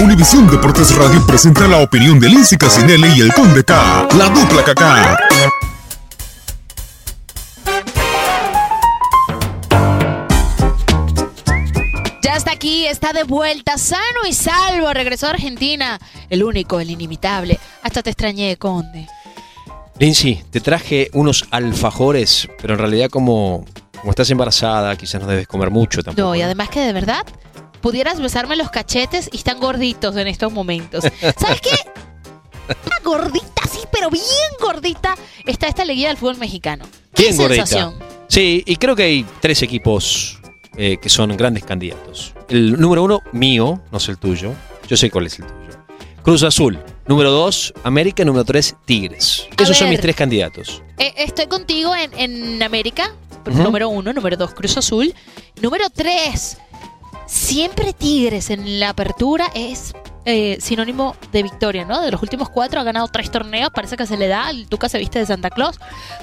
Univisión Deportes Radio presenta la opinión de Lindsay Casinelli y el Conde K, la dupla Kaká. Ya está aquí, está de vuelta, sano y salvo. Regresó a Argentina. El único, el inimitable. Hasta te extrañé, Conde. Lindsay, te traje unos alfajores, pero en realidad como, como estás embarazada, quizás no debes comer mucho tampoco. No, y además que de verdad pudieras besarme los cachetes y están gorditos en estos momentos. ¿Sabes qué? Una gordita, sí, pero bien gordita está esta liguilla del fútbol mexicano. ¿Qué Bien gordita. Sí, y creo que hay tres equipos eh, que son grandes candidatos. El número uno, mío, no sé el tuyo. Yo sé cuál es el tuyo. Cruz Azul. Número dos, América. Número tres, Tigres. A Esos son mis tres candidatos. Eh, estoy contigo en, en América. Número uno, número dos, Cruz Azul. Número tres, siempre Tigres en la apertura es eh, sinónimo de victoria, ¿no? De los últimos cuatro ha ganado tres torneos, parece que se le da, el Tuca se viste de Santa Claus.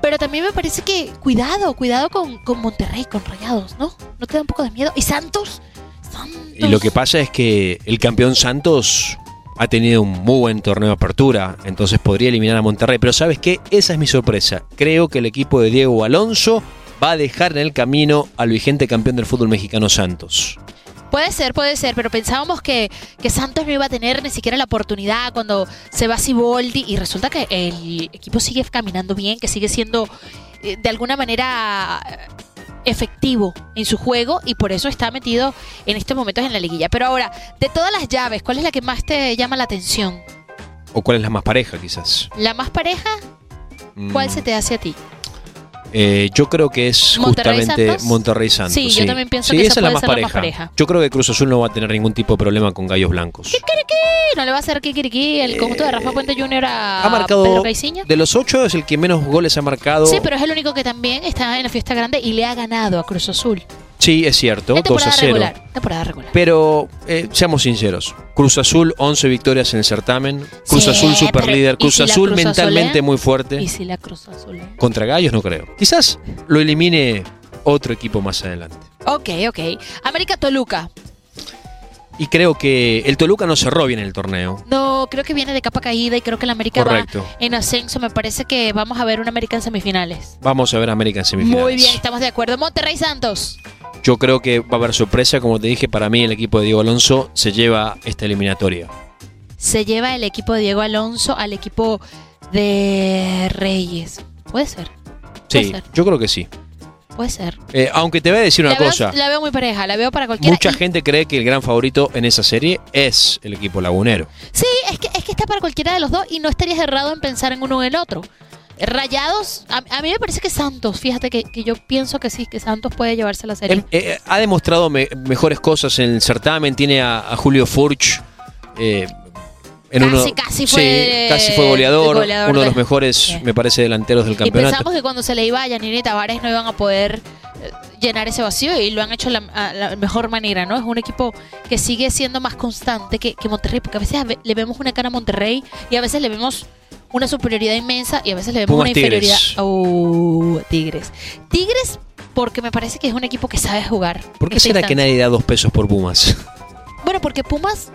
Pero también me parece que, cuidado, cuidado con, con Monterrey, con Rayados, ¿no? ¿No te da un poco de miedo? ¿Y Santos? Y lo que pasa es que el campeón Santos ha tenido un muy buen torneo de apertura, entonces podría eliminar a Monterrey. Pero ¿sabes qué? Esa es mi sorpresa. Creo que el equipo de Diego Alonso va a dejar en el camino al vigente campeón del fútbol mexicano Santos. Puede ser, puede ser, pero pensábamos que, que Santos no iba a tener ni siquiera la oportunidad cuando se va Siboldi y resulta que el equipo sigue caminando bien, que sigue siendo eh, de alguna manera eh, efectivo en su juego y por eso está metido en estos momentos en la liguilla. Pero ahora, de todas las llaves, ¿cuál es la que más te llama la atención? ¿O cuál es la más pareja, quizás? ¿La más pareja? ¿Cuál Mm, se te hace a ti? Eh, yo creo que es ¿Monterrey justamente Santos? Monterrey Santos. Sí, yo también pienso Sí, que esa es la más pareja. Yo creo que Cruz Azul no va a tener ningún tipo de problema con Gallos Blancos. ¿Qué? ¿No le va a hacer kikiriki el conjunto de Rafa Puente Jr. a Ha marcado Pedro Caiciña? de los ocho es el que menos goles ha marcado. Sí, pero es el único que también está en la fiesta grande y le ha ganado a Cruz Azul. Sí, es cierto, En 2 a temporada 0. regular. Temporada regular. Pero eh, seamos sinceros, Cruz Azul 11 victorias en el certamen, Cruz Sí, Azul super pero líder, ¿y Cruz si Azul Cruz Azul, mentalmente eh? muy fuerte. ¿Y si la Cruz Azul? eh? Contra Gallos no creo. Quizás lo elimine otro equipo más adelante. Ok, ok. América Toluca. Y creo que el Toluca no cerró bien el torneo. No, creo que viene de capa caída y creo que la América Correcto. va en ascenso. Me parece que vamos a ver una América en semifinales. Vamos a ver América en semifinales. Muy bien, estamos de acuerdo. Monterrey Santos. Yo creo que va a haber sorpresa, como te dije, para mí el equipo de Diego Alonso se lleva esta eliminatoria. Se lleva el equipo de Diego Alonso al equipo de Reyes. Puede ser. Puede Sí, ser. yo creo que sí. Puede ser. Eh, aunque te voy a decir una la veo, cosa. La veo muy pareja, la veo para cualquiera. Mucha Y- gente cree que el gran favorito en esa serie es el equipo lagunero. Sí, es que, es que está para cualquiera de los dos y no estarías errado en pensar en uno o en el otro. Rayados, a, a mí me parece que Santos, fíjate que, que yo pienso que sí, que Santos puede llevarse la serie. Em- eh, ha demostrado me- mejores cosas en el certamen. Tiene a, a Julio Furch. eh, en Casi, uno, casi sí, fue casi fue goleador, goleador uno de de- los mejores, Sí. me parece, delanteros del y campeonato. pensamos que cuando se le iba a Yanini y Tavares no iban a poder eh, llenar ese vacío y lo han hecho la, a la mejor manera, ¿no? Es un equipo que sigue siendo más constante que, que Monterrey, porque a veces le vemos una cara a Monterrey y a veces le vemos una superioridad inmensa y a veces le vemos Pumas una inferioridad Tigres. Uh, Tigres. Tigres porque me parece que es un equipo que sabe jugar. ¿Por qué será que nadie da dos pesos por Pumas? Bueno, porque Pumas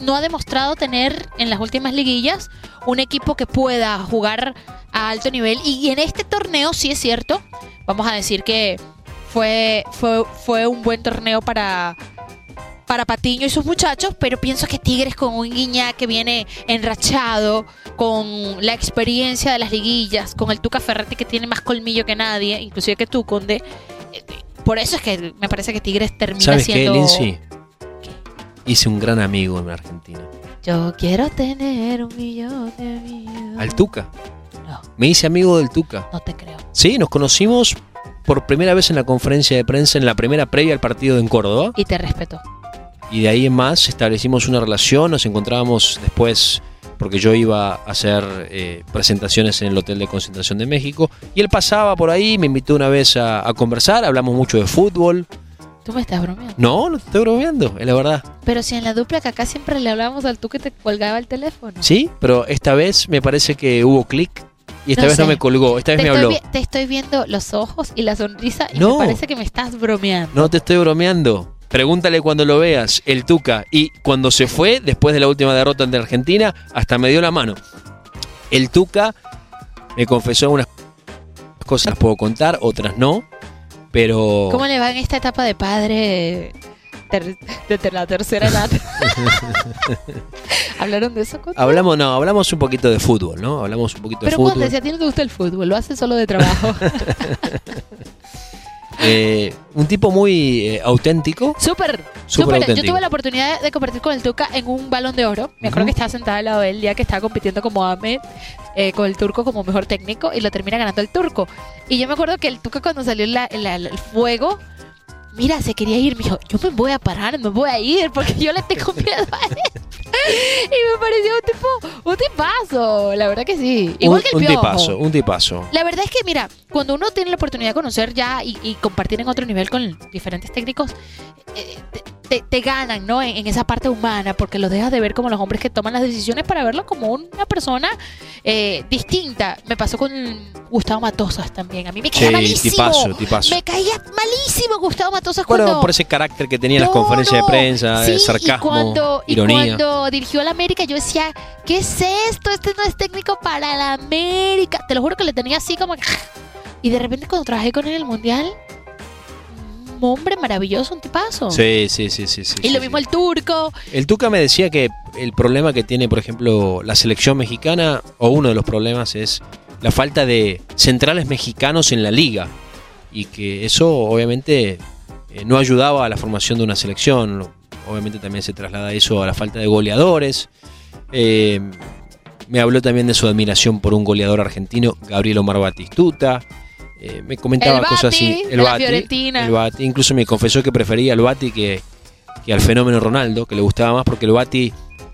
no ha demostrado tener en las últimas liguillas un equipo que pueda jugar a alto nivel. Y en este torneo, sí es cierto, vamos a decir que fue, fue, fue un buen torneo para, para Patiño y sus muchachos, pero pienso que Tigres con un Guiñá que viene enrachado, con la experiencia de las liguillas, con el Tuca Ferretti que tiene más colmillo que nadie, inclusive que tú, Conde. eh, Por eso es que me parece que Tigres termina ¿Sabes qué, siendo... Lindsay? Hice un gran amigo en Argentina. Yo quiero tener un millón de amigos. Al Tuca. No. Me hice amigo del Tuca. No te creo. Sí, nos conocimos por primera vez en la conferencia de prensa, en la primera previa al partido en Córdoba. Y te respeto. Y de ahí en más establecimos una relación, nos encontrábamos después, porque yo iba a hacer eh, presentaciones en el Hotel de Concentración de México, y él pasaba por ahí, me invitó una vez a, a conversar, hablamos mucho de fútbol. Tú me estás bromeando. No, no te estoy bromeando, es la verdad. Pero si en la dupla que acá siempre le hablábamos al tú que te colgaba el teléfono. Sí, pero esta vez me parece que hubo clic y esta No vez no sé. me colgó, esta vez te, me habló. te estoy viendo los ojos y la sonrisa y No. me parece que me estás bromeando. No te estoy bromeando. Pregúntale cuando lo veas, el Tuca. Y cuando se fue, después de la última derrota ante Argentina, hasta me dio la mano. El Tuca me confesó unas cosas, las puedo contar, otras no. Pero. ¿Cómo le va en esta etapa de padre ter- desde la tercera edad? ¿Hablaron de eso? Conde? Hablamos, no, hablamos un poquito de fútbol, ¿no? Hablamos un poquito de Pero fútbol. Conde, si a ti no te gusta el fútbol, lo haces solo de trabajo. Eh, un tipo muy eh, auténtico. Súper, Súper. Yo tuve la oportunidad de compartir con el Tuca en un balón de oro. Me acuerdo que estaba sentada al lado de él el día que estaba compitiendo como Ahmed eh, con el turco como mejor técnico y lo termina ganando el turco. Y yo me acuerdo que el Tuca cuando salió la- la- el fuego, mira, se quería ir. Me dijo, yo me voy a parar, me voy a ir porque yo le tengo miedo a él. y me pareció un tipo, un tipazo. La verdad que sí. Igual un, que el un Piojo. tipazo, un tipazo. La verdad es que, mira, cuando uno tiene la oportunidad de conocer ya y, y compartir en otro nivel con diferentes técnicos, eh, te, te- te ganan, ¿no? En, en esa parte humana, porque los dejas de ver como los hombres que toman las decisiones para verlo como una persona eh, distinta. Me pasó con Gustavo Matosas también. A mí me caía Sí, malísimo. tipazo, tipazo. Me caía malísimo Gustavo Matosas Bueno, cuando... por ese carácter que tenía en las conferencias no. de prensa, Sí, sarcasmo, y cuando, y ironía. cuando dirigió a la América, yo decía, ¿qué es esto? Este no es técnico para la América. Te lo juro que le tenía así como... Y de repente cuando trabajé con él en el Mundial, un hombre maravilloso, un tipazo. Sí, sí, sí, sí. sí, Y sí, lo mismo el turco. El Tuca me decía que el problema que tiene, por ejemplo, la selección mexicana, o uno de los problemas es la falta de centrales mexicanos en la liga. Y que eso obviamente eh, no ayudaba a la formación de una selección. Obviamente también se traslada eso a la falta de goleadores. Eh, me habló también de su admiración por un goleador argentino, Gabriel Omar Batistuta. Eh, me comentaba El cosas así. Bati, la Fiorentina. el Bati. Incluso me confesó que prefería al Bati que, que al fenómeno Ronaldo, que le gustaba más porque el Bati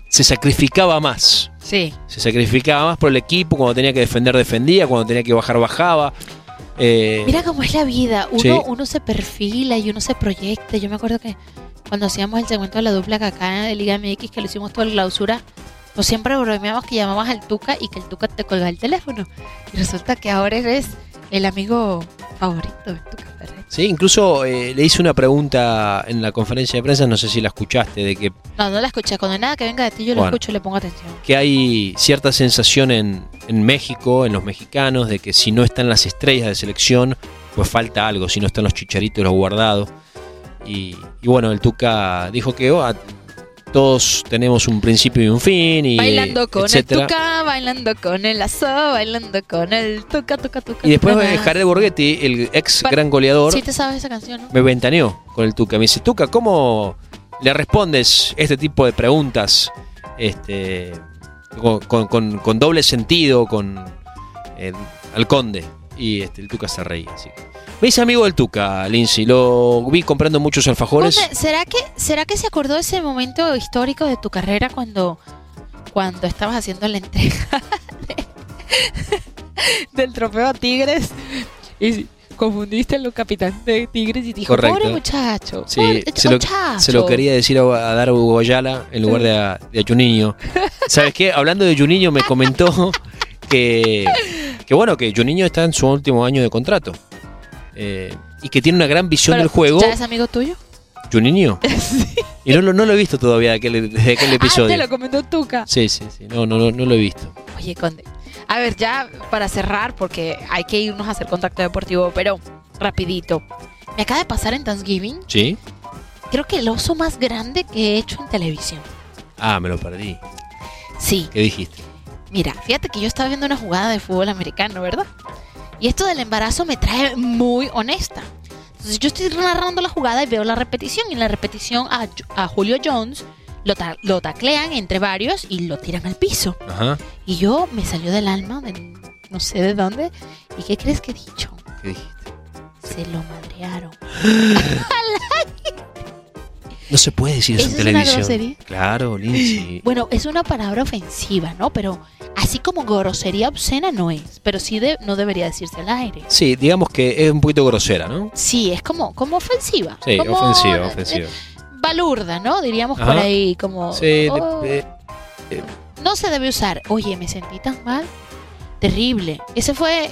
se sacrificaba más. Sí. Se sacrificaba más por el equipo, cuando tenía que defender, defendía, cuando tenía que bajar, bajaba. Eh, Mira cómo es la vida. Uno, Sí. uno se perfila y uno se proyecta. Yo me acuerdo que cuando hacíamos el segmento de la dupla acá de Liga MX, que lo hicimos toda la clausura, pues siempre bromeamos que llamabas al Tuca y que el Tuca te colgaba el teléfono. Y resulta que ahora eres el amigo favorito del Tuca Ferretti. sí, incluso eh, le hice una pregunta en la conferencia de prensa, no sé si la escuchaste, de que, No, no la escuché. Cuando nada que venga de ti, yo lo Bueno. escucho y le pongo atención. que hay cierta sensación en, en México, en los mexicanos, de que si no están las estrellas de selección, pues falta algo, si no están los chicharitos, los guardados. Y, y bueno, el Tuca dijo que oh, todos tenemos un principio y un fin y Bailando con etcétera. el tuca, bailando con el lazo, bailando con el tuca, tuca, tuca. Y después eh. Jared Borghetti, el ex gran goleador, Sí te sabes esa canción, ¿no? me ventaneó con el Tuca. Me dice, Tuca, ¿cómo le respondes este tipo de preguntas este, con, con- con- con doble sentido con eh, al conde? Y este, el Tuca se reía. Así. que- Me hice amigo del Tuca, Lindsay. Lo vi comprando muchos alfajores. ¿será que, ¿Será que se acordó ese momento histórico de tu carrera cuando, cuando estabas haciendo la entrega de- del trofeo a Tigres y confundiste a los capitán de Tigres y dijo, Correcto. pobre muchacho, Sí, pobre se lo, muchacho". se lo quería decir a, a dar Hugo Ayala en lugar de a, de a Juninho. ¿Sabes qué? Hablando de Juninho, me comentó que, que bueno, que Juninho está en su último año de contrato. Eh, y que tiene una gran visión Pero, del juego. ¿Ya es amigo tuyo? Juninho. Y no, no lo he visto todavía aquel- desde aquel Ah, te episodio. lo comentó Tuca. Sí, sí, sí. No, no, no, no lo he visto. Oye, Conde. A ver, ya para cerrar, porque hay que irnos a hacer contacto deportivo, pero rapidito. Me acaba de pasar en Thanksgiving, ¿Sí? creo que el oso más grande que he hecho en televisión. Ah, me lo perdí. Sí, ¿Qué dijiste? mira, fíjate que yo estaba viendo una jugada de fútbol americano, ¿verdad? Y esto del embarazo me trae muy honesta. Entonces yo estoy narrando la jugada y veo la repetición. Y en la repetición a, a Julio Jones lo, ta- lo taclean entre varios y lo tiran al piso. Ajá. Y yo me salió del alma, de no sé de dónde. ¿Y qué crees que he dicho? ¿Qué dijiste? Se lo madrearon. No se puede decir eso en ¿Eso es una televisión. grosería? Claro, Lindsay. Bueno, es una palabra ofensiva, ¿no? Pero así como grosería obscena no es. Pero sí de- no debería decirse al aire. Sí, digamos que es un poquito grosera, ¿no? Sí, es como, como ofensiva. Sí, como, ofensiva, eh, ofensiva. Balurda, ¿no? Diríamos Ajá. por ahí, como... Sí, oh, de- no se debe usar. Oye, me sentí tan mal. Terrible. Ese fue, eh,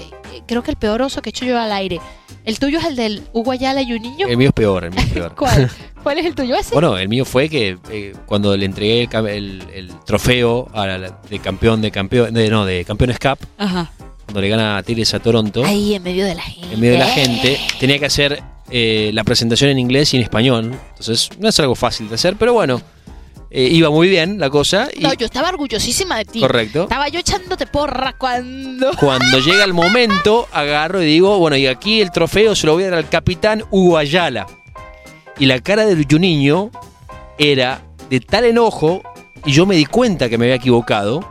creo que el peor oso que he hecho yo al aire. ¿El tuyo es el del Hugo Ayala y un niño? el mío es peor, el mío es peor. ¿Cuál? ¿Cuál es el tuyo? ¿Ese? Bueno, el mío fue que eh, cuando le entregué el, cam- el- el trofeo a la- de campeón de campeón, de, no, de campeones Cup, Ajá. cuando le gana a Tigres a Toronto, Ahí, en medio de la gente. en medio de la gente, tenía que hacer eh, la presentación en inglés y en español. Entonces, no es algo fácil de hacer, pero bueno, eh, iba muy bien la cosa. Y No, yo estaba orgullosísima de ti. Correcto. Estaba yo echándote porra cuando... cuando llega el momento, agarro y digo, bueno, y aquí el trofeo se lo voy a dar al capitán Hugo Ayala. Y la cara del Juninho era de tal enojo, y yo me di cuenta que me había equivocado.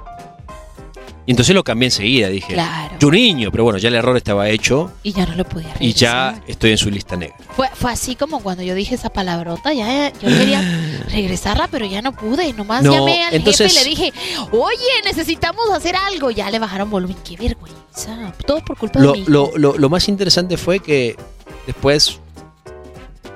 Y entonces lo cambié enseguida, dije, Claro. Juninho, pero bueno, ya el error estaba hecho Y ya no lo podía y ya regresar. estoy en su lista negra. Fue, fue así como cuando yo dije esa palabrota, ya yo quería regresarla, pero ya no pude. Nomás No, llamé al entonces- jefe y le dije, oye, necesitamos hacer algo. Ya le bajaron volumen. Qué vergüenza. Todo por culpa Lo, de mí. lo- lo- lo más interesante fue que después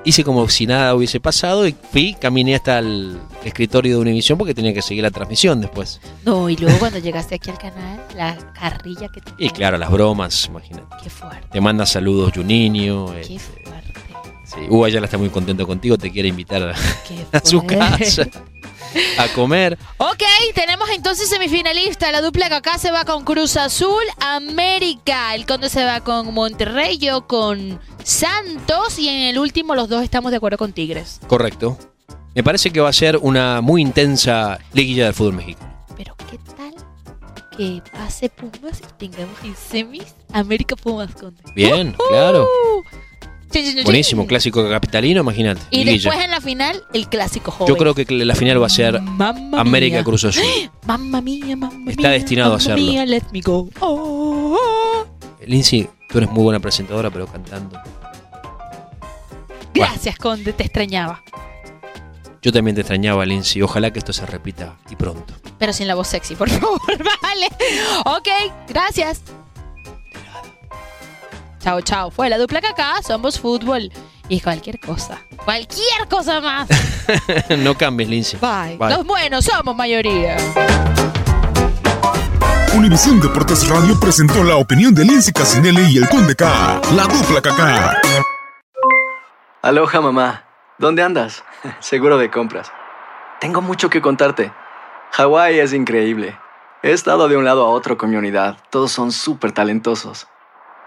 hice como si nada hubiese pasado y fui, caminé hasta el escritorio de Univision porque tenía que seguir la transmisión después. No, y luego cuando llegaste aquí al canal, la carrilla que te Y claro, las bromas, imagínate. Qué fuerte, Te manda saludos Juninho. qué este, fuerte. sí. Hugo Ayala está muy contento contigo, te quiere invitar a, a su casa a comer. Ok, tenemos entonces semifinalista. La dupla que acá se va con Cruz Azul, América. El Conde se va con Monterrey, yo con Santos. Y en el último, los dos estamos de acuerdo con Tigres. Correcto. Me parece que va a ser una muy intensa liguilla del fútbol mexicano. Pero ¿qué tal que pase Pumas y tengamos en semis América Pumas Conde? Bien, ¡Uh! claro. Buenísimo, clásico capitalino, imagínate. Y liguilla. después en la final, el clásico joven. Yo creo que la final va a ser Mamma América mía. Cruz Azul. Mamma mía, mamma Está destinado a hacerlo. mía, let me go. Oh, oh. Lindsay, tú eres muy buena presentadora, pero cantando. Gracias, Conde, te extrañaba. Yo también te extrañaba, Lindsay. Ojalá que esto se repita y pronto. Pero sin la voz sexy, por favor, vale. Ok, gracias. Chao, chao. Fue la dupla que acá, somos fútbol. Y cualquier cosa. Cualquier cosa más. no cambies, Lindsay. Bye. Bye. Los buenos somos mayoría. Univisión Deportes Radio presentó la opinión de Lindsay Casinelli y el Conde K. La dupla Kaká. Aloha mamá, ¿dónde andas? Seguro de compras. Tengo mucho que contarte. Hawái es increíble. He estado de un lado a otro con mi unidad. Todos son súper talentosos.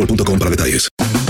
boostmobile.com para detalles.